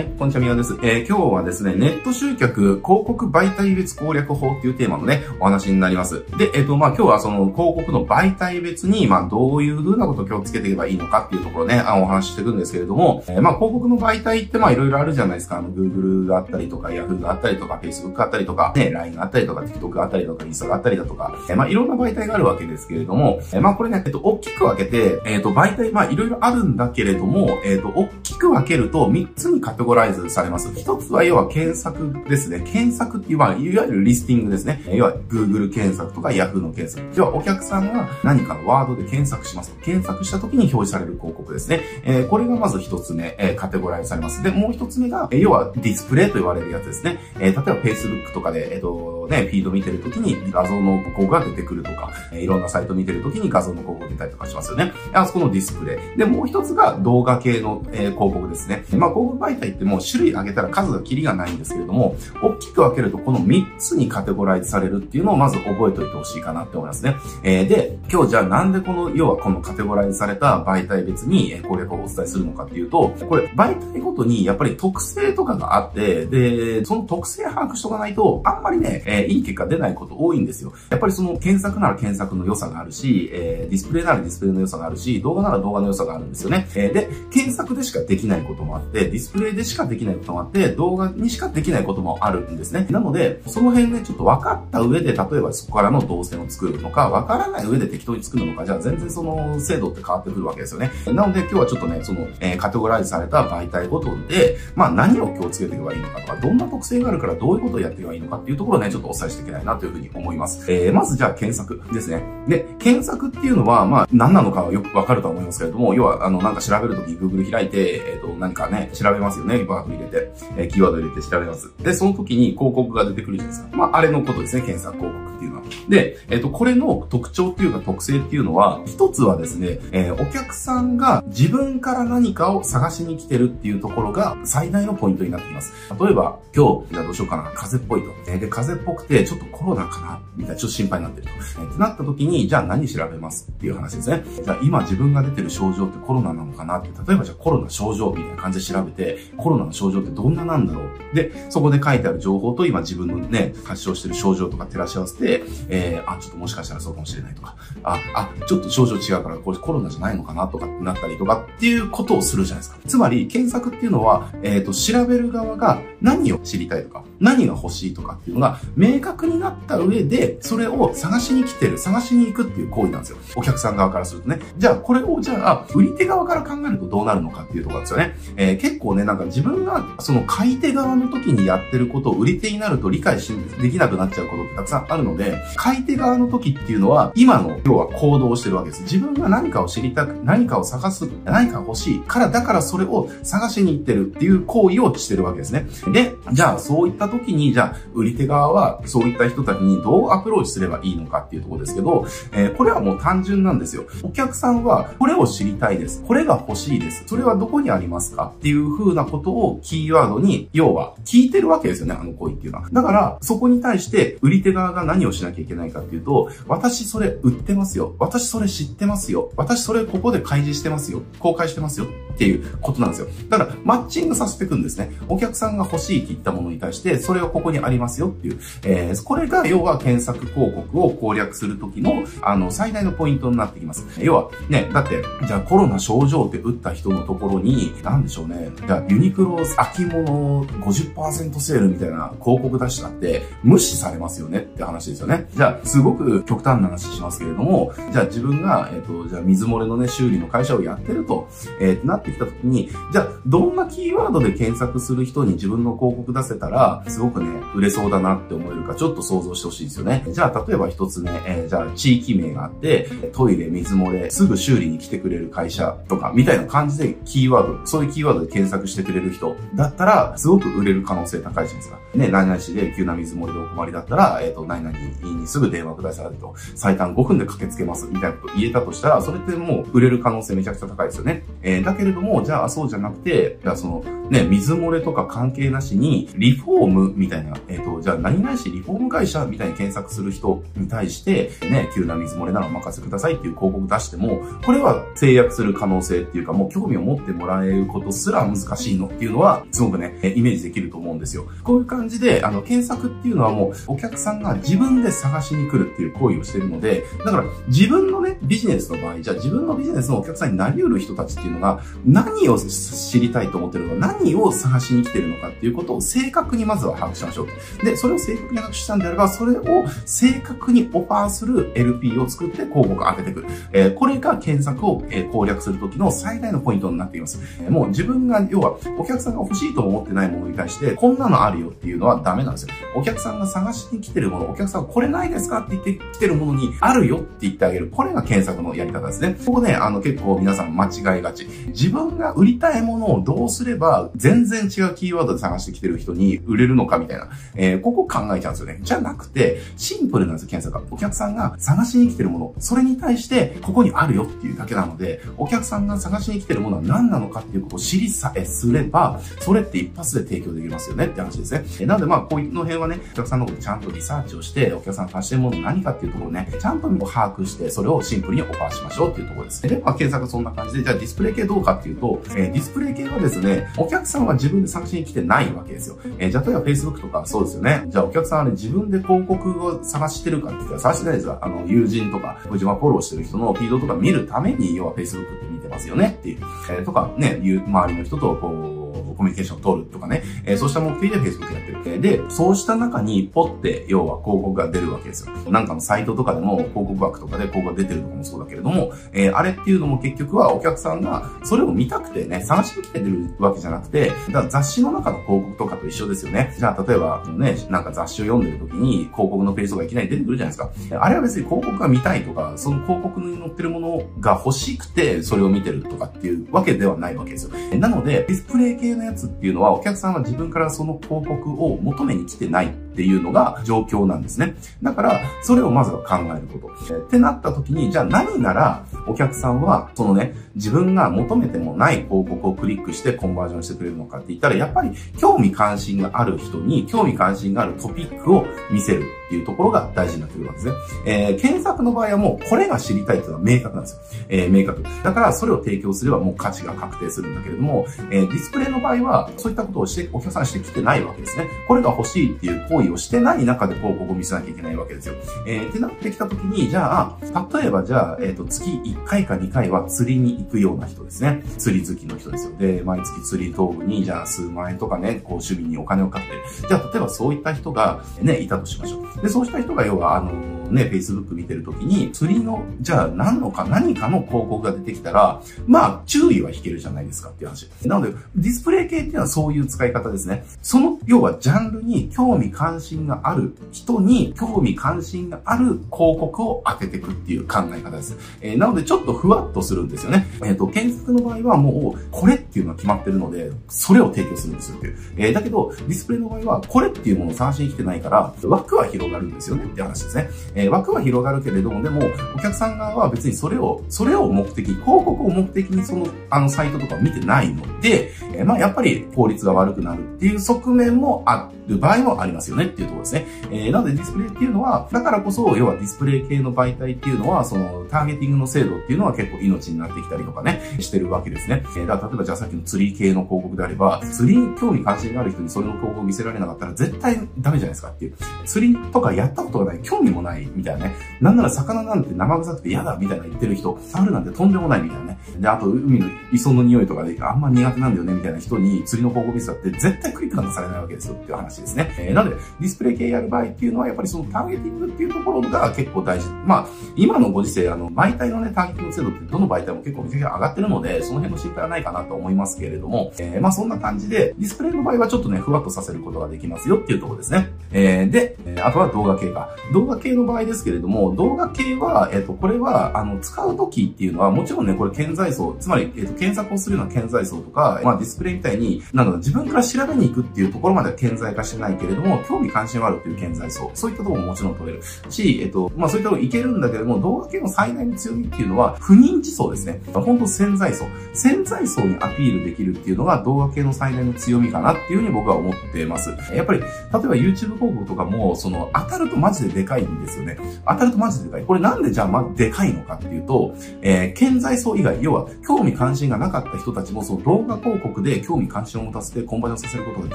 はい、こんにちは、みわです。えー、今日はですね、ネット集客広告媒体別攻略法っていうテーマのね、お話になります。で、えっ、ー、と、まあ、今日はその広告の媒体別に、まあ、どういう風なことを気をつけていけばいいのかっていうところね、あ、お話ししていくんですけれども、えー、まあ、広告の媒体って、まあ、いろいろあるじゃないですか。あの、Google があったりとか、Yahoo があったりとか、Facebook があったりとか、ね、LINE があったりとか、TikTok があったりとか、インスタがあったりだとか、えー、まあ、いろんな媒体があるわけですけれども、えー、まあ、これね、えっと、大きく分けて、えっと、媒体、まあ、いろいろあるんだけれども、えっと、く分けると3つにカテゴライズされます。一つは要は検索ですね。検索っていう、まあ、いわゆるリスティングですね。要は Google 検索とか Yahoo の検索。要はお客さんが何かのワードで検索します。検索した時に表示される広告ですね。えー、これがまず一つ目、えー、カテゴライズされます。で、もう一つ目が、要はディスプレイと言われるやつですね。えー、例えば Facebook とかで、えっ、ー、と、ね、フィード見てるときに画像の広告が出てくるとか、え、いろんなサイト見てるときに画像の広告出たりとかしますよね。あそこのディスプレイ。で、もう一つが動画系の、えー、広告ですね。まあ、広告媒体ってもう種類上げたら数がキリがないんですけれども、大きく分けるとこの3つにカテゴライズされるっていうのをまず覚えておいてほしいかなって思いますね。えー、で、今日じゃあなんでこの、要はこのカテゴライズされた媒体別に攻略をお伝えするのかっていうと、これ媒体ごとにやっぱり特性とかがあって、で、その特性把握しとかないと、あんまりね、えー、いい結果出ないこと多いんですよ。やっぱりその検索なら検索の良さがあるし、えー、ディスプレイならディスプレイの良さがあるし、動画なら動画の良さがあるんですよね。えー、で、検索でしかでききないこともあって、ディスプレイでしかできないこともあって、動画にしかできないこともあるんですね。なので、その辺ね、ちょっと分かった上で、例えばそこからの動線を作るのか、分からない上で適当に作るのか、じゃあ全然その精度って変わってくるわけですよね。なので今日はちょっとね、その、えー、カテゴライズされた媒体ごとで、まあ何を気をつけていけばいいのかとか、どんな特性があるからどういうことをやっていけばいいのかっていうところをね、ちょっとお伝えしていけないなというふうに思います。えー、まずじゃあ検索ですね。で、検索っていうのは、まあ何なのかはよくわかると思いますけれども、要は、あの、なんか調べるとき Google 開いて、えっ、ー、と、何かね、調べますよね。バード入れて、えー、キーワード入れて調べます。で、その時に広告が出てくるじゃないですか。まあ、あれのことですね、検索広告っていうのは。で、えっ、ー、と、これの特徴っていうか特性っていうのは、一つはですね、えー、お客さんが自分から何かを探しに来てるっていうところが最大のポイントになってきます。例えば、今日、じゃあどうしようかな、風邪っぽいと。えー、で、風邪っぽくて、ちょっとコロナかな、みたいな、ちょっと心配になってると。えー、ってなった時に、じゃあ何調べますっていう話ですね。じゃあ今自分が出てる症状ってコロナなのかなって、例えばじゃあコロナ症状みたいな感じで調べて、コロナの症状ってどんななんだろう。で、そこで書いてある情報と今自分のね、発症してる症状とか照らし合わせて、えー、あ、ちょっともしかしたらそうかもしれないとか、あ、あ、ちょっと症状違うからこれコロナじゃないのかなとかってなったりとかっていうことをするじゃないですか。つまり、検索っていうのは、えっ、ー、と、調べる側が何を知りたいとか、何が欲しいとかっていうのが明確になった上で、それを探しに来てる、探しに行くっていう行為なんですよ。お客さん側からするとね。じゃあ、これをじゃあ、売り手側から考えるとどうなるのかっていうところですよね。えー、結構ね、なんか自分がその買い手側の時にやってることを売り手になると理解し、できなくなっちゃうことってたくさんあるので、買い手側の時っていうのは、今の、要は行動をしてるわけです。自分が何かを知りたく、何かを探す、何か欲しいから、だからそれを探しに行ってるっていう行為をしてるわけですね。で、じゃあそういった時に、じゃあ売り手側はそういった人たちにどうアプローチすればいいのかっていうところですけど、えー、これはもう単純なんですよ。お客さんはこれを知りたいです。これが欲しいです。それはどこにありますかっていう風なことをキーワードに、要は聞いてるわけですよね、あの行為っていうのは。だから、そこに対して売り手側が何をしなきゃいけないかっていうと、私それ売ってますよ。私それ知ってますよ。私それここで開示してますよ。公開してますよ。っていうことなんですよ。だから、マッチングさせていくんですね。お客さんが欲しいって言ったものに対して、それをここにありますよっていう。えー、これが要は検索広告を攻略するときの、あの、最大のポイントになってきます。要は、ね、だって、じゃあコロナ症状って打った人のところに、なんでしょうね。じゃあユニクロ秋物50%セールみたいな広告出したって、無視されますよねって話ですよね。じゃあ、すごく極端な話しますけれども、じゃあ自分が、えっ、ー、と、じゃあ水漏れのね、修理の会社をやってると、えー、なってきたときに、じゃあ、どんなキーワードで検索する人に自分の広告出せたら、すごくね、売れそうだなって思えるか、ちょっと想像してほしいですよね。じゃあ、例えば一つね、えー、じゃあ、地域名があって、トイレ、水漏れ、すぐ修理に来てくれる会社とか、みたいな感じでキーワード、そういうキーワードで検索してくれる人だったら、すごく売れる可能性高いじゃないですか。ね、何々市で急な水漏れでお困りだったら、えっ、ー、と、何々にすぐ電話くださいと、最短5分で駆けつけます、みたいなこと言えたとしたら、それってもう売れる可能性めちゃくちゃ高いですよね。えー、だけれども、じゃあそうじゃなくて、じゃあその、ね、水漏れとか関係なしに、リフォームみたいな、えっ、ー、と、じゃあ何々しリフォーム会社みたいに検索する人に対して、ね、急な水漏れならお任せくださいっていう広告出しても、これは制約する可能性っていうか、もう興味を持ってもらえることすら難しいのっていうのは、すごくね、イメージできると思うんですよ。こういう感じで、あの、検索っていうのはもう、お客さんが自分で探しに来るっていう行為をしてるので、だから自分のね、ビジネスの場合、じゃあ自分のビジネスのお客さんになり得る人たちっていうのが、何を知りたいと思ってるのか、何を探しに来てるのかっていうことを正確にまずは把握しましょう。で、それを正確に把握したんであれば、それを正確にオファーする LP を作って広告を上げてくる。えー、これが検索を、え攻略するときの最大のポイントになっています。え、もう自分が、要は、お客さんが欲しいと思ってないものに対して、こんなのあるよっていうのはダメなんですよ。お客さんが探しに来てるもの、お客さんこれないですかって言って来てるものに、あるよって言ってあげる。これが検索のやり方ですね。ここね、あの結構皆さん間違いがち。自分が売りたいものをどうすれば、全然違うキーワードで探してきてる人に売れるるのかみたいな。えー、ここ考えちゃうんですよね。じゃなくて、シンプルなんですよ、検索は。お客さんが探しに来てるもの、それに対して、ここにあるよっていうだけなので、お客さんが探しに来てるものは何なのかっていうことを知りさえすれば、それって一発で提供できますよねって話ですね。えなのでまあ、こういうの辺はね、お客さんのことちゃんとリサーチをして、お客さんが探してるもの何かっていうところをね、ちゃんと把握して、それをシンプルにオファーしましょうっていうところですね。で、まあ、検索そんな感じで、じゃあディスプレイ系どうかっていうと、えー、ディスプレイ系はですね、お客さんは自分で探しに来てないわけですよ。えー、じゃあ例えば Facebook とかそうですよね。じゃあお客さんはね、自分で広告を探してるかって言ったら探してないですよ、あの、友人とか、自分がフォローしてる人のフィードとか見るために、要は Facebook って見てますよねっていう、えー、とかね、いう周りの人とこう、コミュニケーションを取るとかね、えー、そうした目的で Facebook やってる。で、そうした中にポって、要は広告が出るわけですよ。なんかのサイトとかでも広告枠とかで広告が出てるとかもそうだけれども、えー、あれっていうのも結局はお客さんがそれを見たくてね、探してきてるわけじゃなくて、だから雑誌の中の広告とかと一緒ですよね。じゃあ例えばね、なんか雑誌を読んでる時に広告のページがいきなり出てくるじゃないですか。あれは別に広告が見たいとか、その広告に載ってるものが欲しくてそれを見てるとかっていうわけではないわけですよ。なので、ディスプレイ系のややつっていうのはお客さんは自分からその広告を求めに来てないっていうのが状況なんですね。だから、それをまずは考えること。えってなった時に、じゃあ何ならお客さんは、そのね、自分が求めてもない広告をクリックしてコンバージョンしてくれるのかって言ったら、やっぱり興味関心がある人に興味関心があるトピックを見せるっていうところが大事になってくるわけですね。えー、検索の場合はもうこれが知りたいっていうのは明確なんですよ。えー、明確。だからそれを提供すればもう価値が確定するんだけれども、えー、ディスプレイの場合はそういったことをしてお客さんしてきてないわけですね。これが欲しいっていう行為をしてない中で広告を見せなきゃいけないわけですよ。えー、ってなってきた時に、じゃあ、例えばじゃあ、えっ、ー、と、月1回か2回は釣りに行くような人ですね。釣り好きの人ですよ。で、毎月釣り道具に、じゃあ数万円とかね、こう趣味にお金をかけて、じゃあ例えばそういった人がね、いたとしましょう。で、そうした人が要は、あのね、Facebook 見てるときに、釣りの、じゃあ何のか、何かの広告が出てきたら、まあ、注意は引けるじゃないですかっていう話。なので、ディスプレイ系っていうのはそういう使い方ですね。その、要はジャンルに興味関心がある人に、興味関心がある広告を当てていくっていう考え方です。えー、なので、ちょっとふわっとするんですよね。えっ、ー、と、検索の場合はもう、これっていうのは決まってるので、それを提供するんですよっていう。えー、だけど、ディスプレイの場合は、これっていうものを探しに来てないから、枠は広がるんですよねって話ですね。え枠は広がるけれども、でも、お客さん側は別にそれを、それを目的、広告を目的にその、あの、サイトとか見てないので、えー、まあ、やっぱり効率が悪くなるっていう側面もある場合もありますよねっていうところですね。えー、なのでディスプレイっていうのは、だからこそ、要はディスプレイ系の媒体っていうのは、その、ターゲティングの精度っていうのは結構命になってきたりとかね、してるわけですね。えー、だ例えばじゃあさっきの釣り系の広告であれば、釣りに興味関心がある人にそれの広告を見せられなかったら絶対ダメじゃないですかっていう。釣りとかやったことがない、興味もないみたいなね。なんなら魚なんて生臭くて嫌だみたいな言ってる人、触るなんてとんでもないみたいなね。で、あと海の磯の匂いとかであんま苦手なんだよねみたいな人に釣りの広告見せたって絶対クリックなんかされないわけですよっていう話ですね。えー、なので、ディスプレイ系やる場合っていうのはやっぱりそのターゲティングっていうところが結構大事。まあ、今のご時世、あの、媒体のね、ターゲティング精度ってどの媒体も結構めちゃくちゃ上がってるので、その辺の心配はないかなと思いますけれども、えー、まあそんな感じで、ディスプレイの場合はちょっとね、ふわっとさせることができますよっていうところですね。えー、で、あとは動画系か。動画系の場合合ですけれども、動画系は、えっ、と、これは、あの、使う時っていうのは、もちろんね、これ顕在層、つまり、えっ、と、検索をするような顕在層とか、まあ、ディスプレイみたいに、なんだろ、自分から調べに行くっていうところまでは顕在化してないけれども、興味関心はあるっていう顕在層、そういったところももちろん取れるし、えっ、と、まあ、そういったところいけるんだけれども、動画系の最大の強みっていうのは、不認知層ですね。本当潜在層。潜在層にアピールできるっていうのが動画系の最大の強みかなっていうふうに僕は思ってます。やっぱり、例えば YouTube 広告とかも、その、当たるとマジででかいんですよね。当たるとマジででかい。これなんでじゃあま、でかいのかっていうと、えー、潜在層以外、要は、興味関心がなかった人たちも、その動画広告で興味関心を持たせてコンバージョンさせることが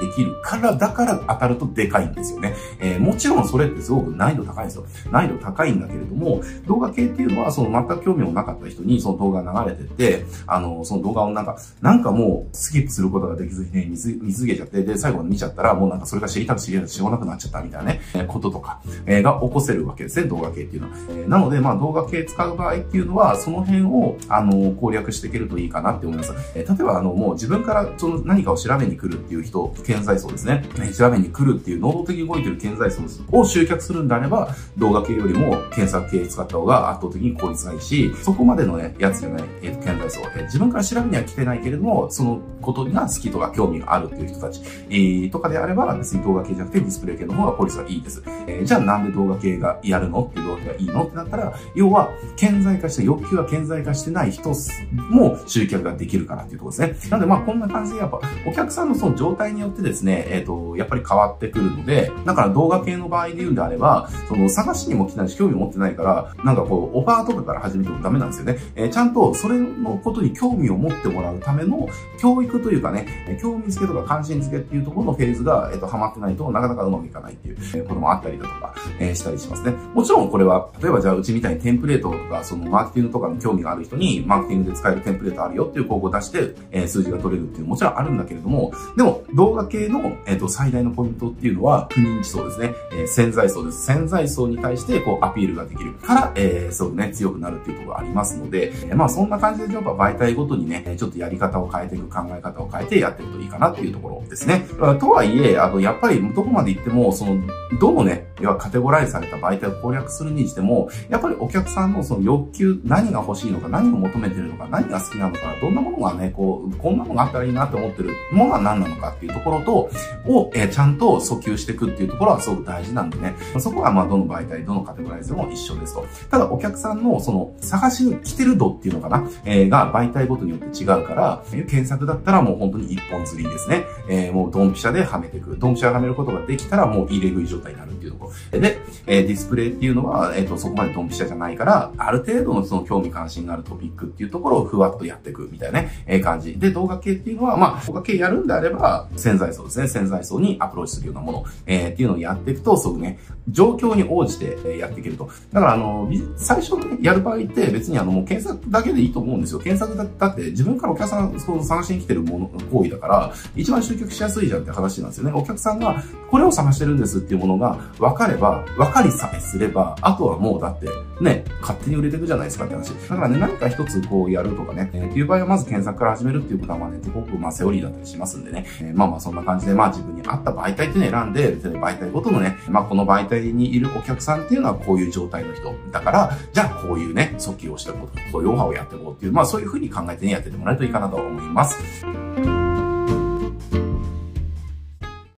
できるから、だから当たるとでかいんですよね。えー、もちろんそれってすごく難易度高いんですよ。難易度高いんだけれども、動画系っていうのは、その全く興味もなかった人にその動画流れてて、あの、その動画をなんか、なんかもうスキップすることができずにね、見続けちゃって、で、最後に見ちゃったら、もうなんかそれが知りたく知りたく知らなくなっちゃったみたいなね、えー、こととか、えー、が起こせるわけですね、動画系っていうのは。え、なので、まあ動画系使う場合っていうのは、その辺を、あの、攻略していけるといいかなって思います。え、例えば、あの、もう自分からその何かを調べに来るっていう人、顕在層ですね。調べに来るっていう能動的に動いてる顕在層を集客するんであれば、動画系よりも検索系使った方が圧倒的に効率がいいし、そこまでのね、やつじゃない、え、ー、と、顕在層、え、自分から調べには来てないけれども、そのことが好きとか興味があるっていう人たち、えー、とかであれば、別に動画系じゃなくてディスプレイ系の方が効率がいいです。えー、じゃあなんで動画系がやるの？っていう動画系がいいの？ってなったら、要は、顕在化して、欲求は顕在化してない人も集客ができるからっていうところですね。なのでまあこんな感じでやっぱ、お客さんのその状態によってですね、えっ、ー、と、やっぱり変わってくるので、だから動画系の場合で言うんであれば、その探しにも来ないし興味持ってないから、なんかこう、オファーとかから始めてもダメなんですよね。えー、ちゃんとそれのことに興味を持ってもらうための教育というかね、興味付けとか関心付けっていうところのフェーズが、えっ、ー、と、ハマってないとなかなかうまくいかないっていうこともあったりだとか、えー、したりしますね。もちろんこれは、例えばじゃあうちみたいにテンプレートとか、そのマーケティングとかに興味がある人に、マーケティングで使えるテンプレートあるよっていう広告を出して、えー、数字が取れるっていうのももちろんあるんだけれども、でも動画系の、えっ、ー、と、最大のポイントっていうのは、不認知層ですね。えー、潜在層です。潜在層に対してこうアピールができるから、えー、そうね、強くなるっていうところがありますので、えー、まあそんな感じでやっぱ媒体ごとにね、ちょっとやり方を変えていく、考え方を変えてやっていくといいかなっていうところですね。とはいえ、あの、やっぱりどこまで行っても、その、どのね、要はカテゴライズされた媒体を攻略するにしても、やっぱりお客さんのその欲求、何が欲しいのか、何を求めてるのか、何が好きなのか、どんなものがね、こう、こんなのがあったらいいなって思ってるものは何なのかっていうところと、を、えー、ちゃんと訴求していくっていうところはすごく大事なんでね、そこはまあどの媒体、どのカテゴライズでも一緒ですと。ただお客さんのその探しに来てる度っていうのかな、えー、が媒体ごとによって違うから、え、検索だったらもう本当に一本釣りですね。えー、もうドンピシャではめていく。ドンピシャではめることができたらもう入れ食い状態になるっていうところ。で、え、ディスプレイっていうのは、えっ、と、そこまでドンピシャじゃないから、ある程度のその興味関心があるトピックっていうところをふわっとやっていくみたいなね、え、感じ。で、動画系っていうのは、まあ、動画系やるんであれば、潜在層ですね。潜在層にアプローチするようなもの、えー、っていうのをやっていくと、すごくね、状況に応じてやっていけると。だから、あの、最初ね、やる場合って別にあの、もう検索だけでいいと思うんですよ。検索だだって自分からお客さんその探しに来てるもの、行為だから、一番集客しやすいじゃんって話なんですよね。お客さんがこれを探してるんですっていうものが分かれば、分かりさえすれば、あとはもうだって、ね、勝手に売れていくじゃないですかって話。だからね、何か一つこうやるとかね、えー、っていう場合はまず検索から始めるっていうことはまあね、すごくまあセオリーだったりしますんでね、えー、まあまあそんな感じでまあ自分に合った媒体っていうのを選んで、媒体ごとのね、まあこの媒体にいるお客さんっていうのはこういう状態の人だから、じゃあこういうね、訴求をしていこうと、そういうオファーをやっていこうっていう、まあそういうふうに考えてね、やっててもらえるといいかなと思います。